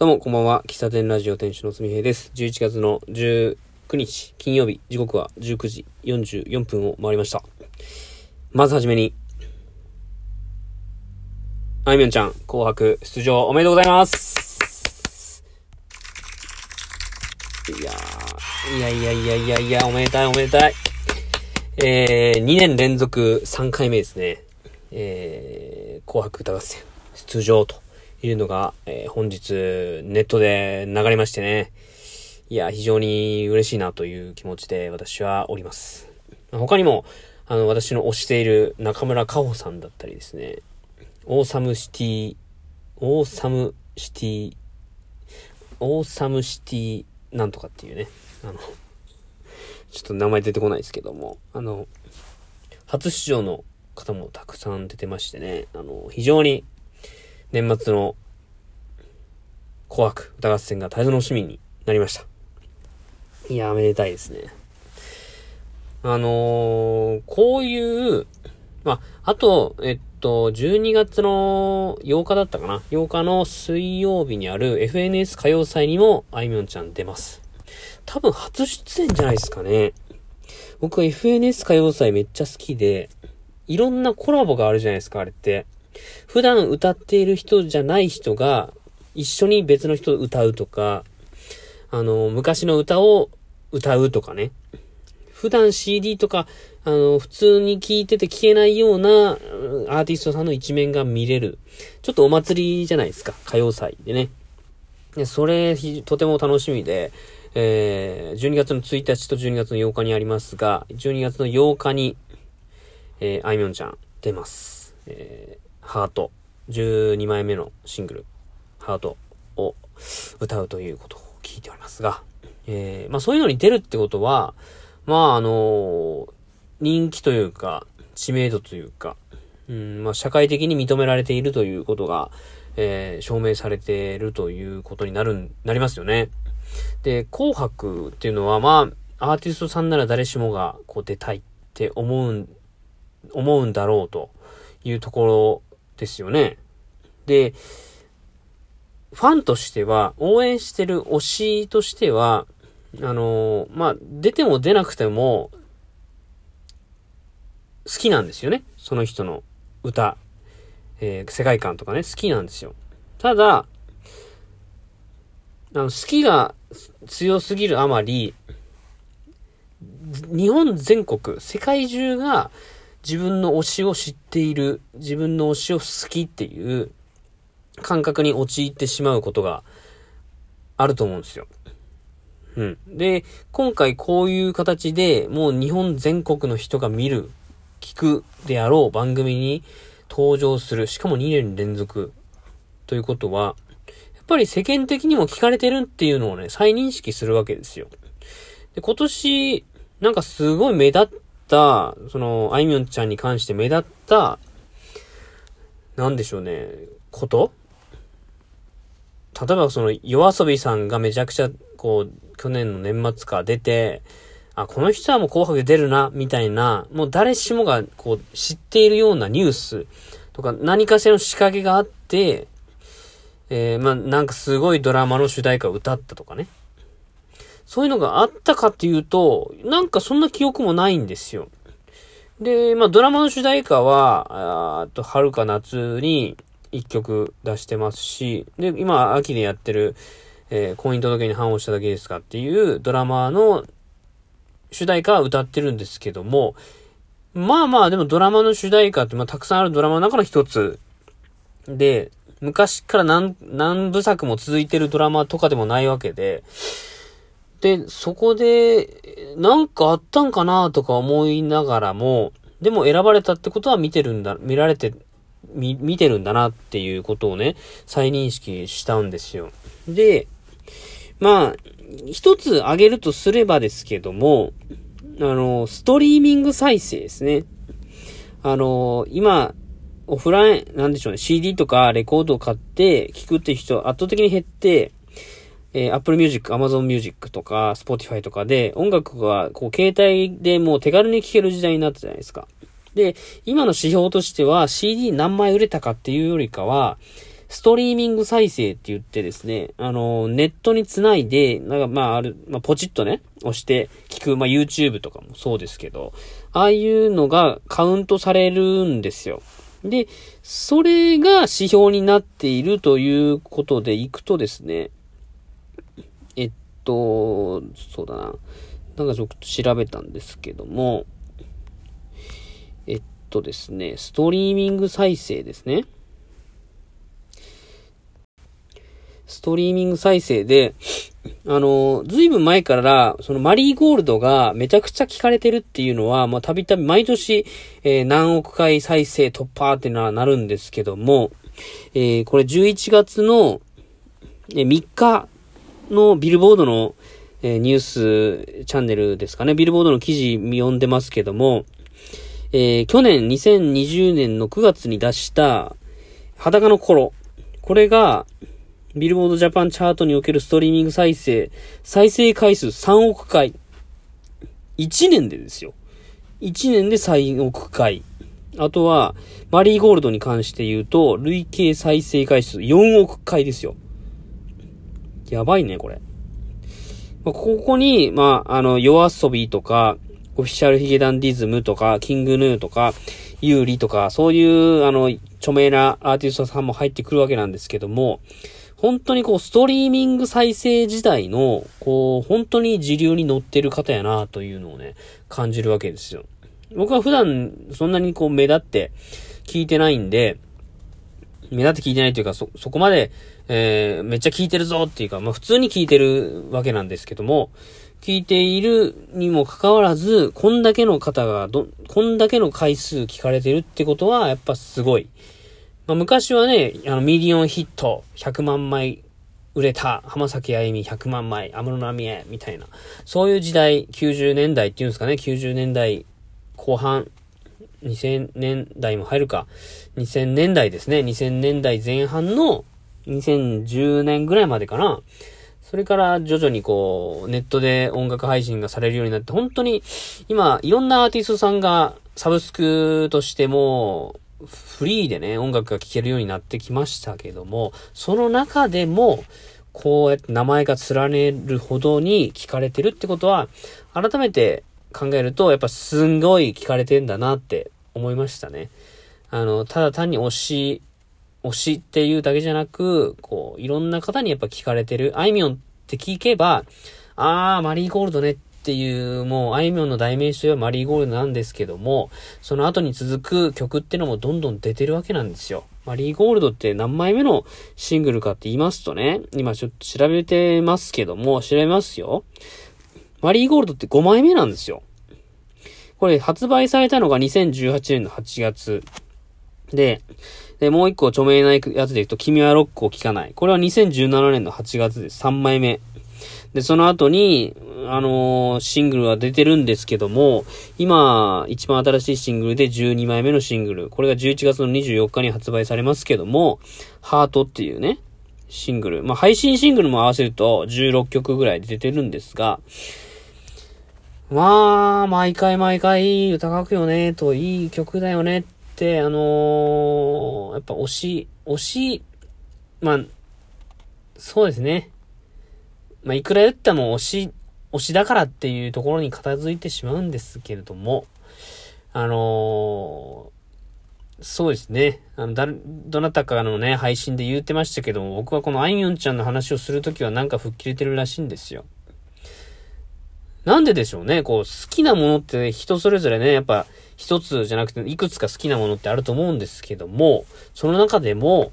どうも、こんばんは。喫茶店ラジオ店主のすみへいです。11月の19日、金曜日、時刻は19時44分を回りました。まずはじめに、あいみょんちゃん、紅白出場おめでとうございます。いやー、いやいやいやいやいや、おめでたいおめでたい。えー、2年連続3回目ですね。えー、紅白歌合戦出場というのが、えー本日ネットで流れましてね。いや、非常に嬉しいなという気持ちで私はおります。他にも、あの、私の推している中村佳穂さんだったりですね、 Awesome City、Awesome City、Awesome City なんとかっていうね、あの、ちょっと名前出てこないですけども、あの、初出場の方もたくさん出てましてね、あの、非常に年末の紅白歌合戦が大変楽しみになりました。いや、めでたいですね。あのーこういう、まあ、あと、えっと、12月の8日だったかな ?8 日の水曜日にある FNS 歌謡祭にもあいみょんちゃん出ます。多分初出演じゃないですかね。僕は FNS 歌謡祭めっちゃ好きで、いろんなコラボがあるじゃないですか、あれって。普段歌っている人じゃない人が一緒に別の人歌うとか、あの、昔の歌を歌うとかね。普段 CD とか、あの、普通に聴いてて聴けないようなアーティストさんの一面が見れる。ちょっとお祭りじゃないですか。歌謡祭でね。でそれ、とても楽しみで、えー、12月の1日と12月の8日にありますが、12月の8日に、えー、あいみょんちゃん出ます。えー、ハート。12枚目のシングル、ハートを歌うということを聞いておりますが、えー、まあそういうのに出るってことは、まああの人気というか、知名度というか、うん、まあ社会的に認められているということが、えー、証明されているということになる、なりますよね。で、紅白っていうのは、まあ、アーティストさんなら誰しもがこう出たいって思うん、思うんだろうというところですよね。で、ファンとしては、応援してる推しとしては、あのーまあ、出ても出なくても、好きなんですよね。その人の歌、えー世界観とかね、好きなんですよ。ただ、あの、好きが強すぎるあまり、日本全国、世界中が自分の推しを知っている、自分の推しを好きっていう感覚に陥ってしまうことがあると思うんですよ。うん。で、今回こういう形でもう日本全国の人が見る、聞くであろう番組に登場する。しかも2年連続ということは、やっぱり世間的にも聞かれてるっていうのをね、再認識するわけですよ。で、今年、なんかすごい目立った、その、あいみょんちゃんに関して目立った、なんでしょうね、こと？例えばその、夜遊びさんがめちゃくちゃ、こう、去年の年末か出て、あ、この人はもう紅白で出るな、みたいな、もう誰しもが、こう、知っているようなニュースとか、何かしらの仕掛けがあって、えー、まあ、なんかすごいドラマの主題歌を歌ったとかね。そういうのがあったかっていうと、なんかそんな記憶もないんですよ。で、まあ、ドラマの主題歌は、あーっと、春か夏に一曲出してますし、で、今、秋でやってる、えー、婚姻届に反応しただけですかっていうドラマの主題歌は歌ってるんですけども、まあまあ、でもドラマの主題歌って、まあ、たくさんあるドラマの中の一つで、昔から何、何部作も続いてるドラマとかでもないわけで、で、そこで、なんかあったんかなとか思いながらも、でも選ばれたってことは見てるんだ、見られて、見、見てるんだなっていうことをね、再認識したんですよ。で、まあ、一つ挙げるとすればですけども、あの、ストリーミング再生ですね。あの、今、オフライン、なんでしょうね、CD とかレコードを買って聞くっていう人圧倒的に減って、えー Apple Music、Amazon Music とか Spotify とかで音楽がこう携帯でもう手軽に聴ける時代になったじゃないですか。で、今の指標としては CD 何枚売れたかっていうよりかは、ストリーミング再生って言ってですね、あの、ネットにつないで、なんかまあある、まあポチッとね、押して聞く、まあ YouTube とかもそうですけど、ああいうのがカウントされるんですよ。で、それが指標になっているということでいくとですね、と、そうだな。なんかちょっと調べたんですけども、えっとですね、ストリーミング再生ですね。ストリーミング再生で、あの、ずいぶん前から、そのマリーゴールドがめちゃくちゃ聞かれてるっていうのは、まあ、たびたび毎年、えー、何億回再生突破ってのはなるんですけども、えー、これ11月の、3日のビルボードの、えー、ニュースチャンネルですかね、ビルボードの記事読んでますけども、えー、去年2020年の9月に出した裸の頃、これが、ビルボードジャパンチャートにおけるストリーミング再生、再生回数3億回。1年でですよ。1年で3億回。あとは、マリーゴールドに関して言うと、累計再生回数4億回ですよ。やばいね、これ。まあ、ここに、まあ、あの、夜遊びとか、オフィシャルヒゲダンディズムとか、キングヌーとか、ユーリとか、そういう、あの、著名なアーティストさんも入ってくるわけなんですけども、本当にこう、ストリーミング再生時代の、こう、本当に時流に乗ってる方やな、というのをね、感じるわけですよ。僕は普段、そんなにこう、目立って聞いてないんで、目立って聞いてないというか、そ、そこまで、えー、めっちゃ聞いてるぞっていうか、まあ普通に聞いてるわけなんですけども、聞いているにもかかわらず、こんだけの方がど、こんだけの回数聞かれてるってことは、やっぱすごい。まあ、昔はね、あの、ミリオンヒット、100万枚売れた、浜崎あゆみ100万枚、安室奈美恵、みたいな。そういう時代、90年代っていうんですかね、90年代後半、2000年代も入るか、2000年代ですね、2000年代前半の2010年ぐらいまでかな。それから徐々にこう、ネットで音楽配信がされるようになって、本当に今、いろんなアーティストさんがサブスクとしても、フリーでね、音楽が聴けるようになってきましたけども、その中でも、こうやって名前が連ねるほどに聞かれてるってことは、改めて考えると、やっぱすんごい聞かれてんだなって思いましたね。あの、ただ単に推し、推しっていうだけじゃなく、こう、いろんな方にやっぱ聞かれてる。あいみょんって聞けば、あー、マリーゴールドねっていう、もう、あいみょんの代名詞はマリーゴールドなんですけども、その後に続く曲ってのもどんどん出てるわけなんですよ。マリーゴールドって何枚目のシングルかって言いますとね、今ちょっと調べてますけども、調べますよ。マリーゴールドって5枚目なんですよ。これ発売されたのが2018年の8月。で、で、もう一個著名なやつで言うと、君はロックを聴かない。これは2017年の8月です。3枚目。で、その後に、あのー、シングルは出てるんですけども、今、一番新しいシングルで12枚目のシングル。これが11月の24日に発売されますけども、ハートっていうね、シングル。まあ、配信シングルも合わせると16曲ぐらい出てるんですが、まあ、毎回毎回歌書くよね、と、いい曲だよねって、あのー、やっぱ推し、推し、まあ、そうですね。まあ、いくら言ったも推し、推しだからっていうところに片付いてしまうんですけれども、あのー、そうですね。あの、だ、どなたかのね、配信で言ってましたけども、僕はこのあいみょんちゃんの話をするときはなんか吹っ切れてるらしいんですよ。なんででしょうね。こう、好きなものって人それぞれね、やっぱ一つじゃなくていくつか好きなものってあると思うんですけども、その中でも、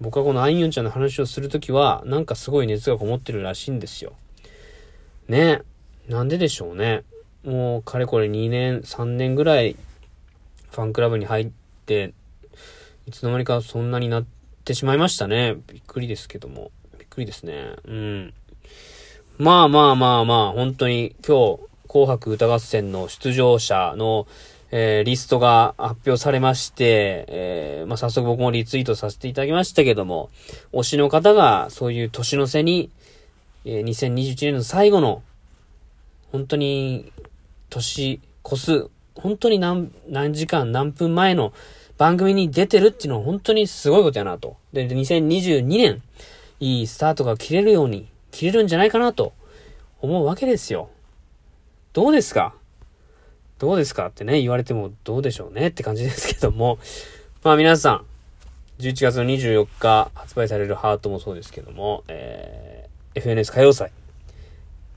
僕はこのアイユンちゃんの話をするときは、なんかすごい熱がこもってるらしいんですよ。ね。なんででしょうね。もう、かれこれ2年、3年ぐらい、ファンクラブに入って、いつの間にかそんなになってしまいましたね。びっくりですけども。びっくりですね。うん。まあまあまあまあ、本当に今日、紅白歌合戦の出場者の、えー、リストが発表されまして、えー、まあ、早速僕もリツイートさせていただきましたけども、推しの方がそういう年の瀬に、えー、2021年の最後の、本当に、年越す、本当に何、何時間、何分前の番組に出てるっていうのは本当にすごいことやなと。で、2022年、いいスタートが切れるように、切れるんじゃないかなと思うわけですよ。どうですか？どうですかってね、言われてもどうでしょうねって感じですけども。まあ皆さん、11月の24日発売されるハートもそうですけども、えー、FNS 歌謡祭。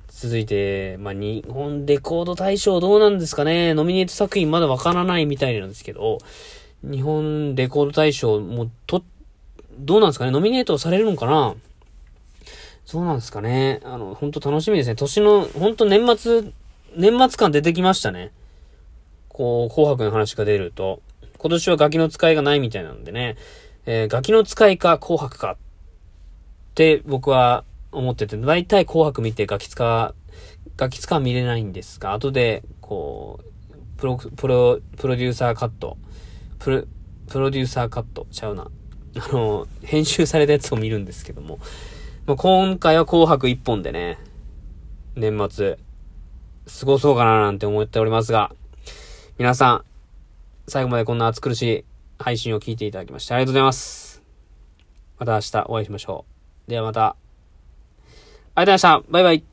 続いて、まあ、日本レコード大賞どうなんですかね？ノミネート作品まだわからないみたいなんですけど、日本レコード大賞もと、どうなんですかね？ノミネートされるのかな？そうなんですかねあの、本当楽しみですね。年の、本当年末、年末感出てきましたね。こう、紅白の話が出ると。今年はガキの使いがないみたいなんでね。えー、ガキの使いか紅白かって僕は思ってて、大体紅白見てガキ使、ガキ使は見れないんですが、後で、こう、プロ、プロ、プロデューサーカット、プロ、プロデューサーカットちゃうな。あの、編集されたやつを見るんですけども、まあ、今回は紅白一本でね、年末、過ごそうかななんて思っておりますが、皆さん、最後までこんな暑苦しい配信を聞いていただきましてありがとうございます。また明日お会いしましょう。ではまた。ありがとうございました。バイバイ。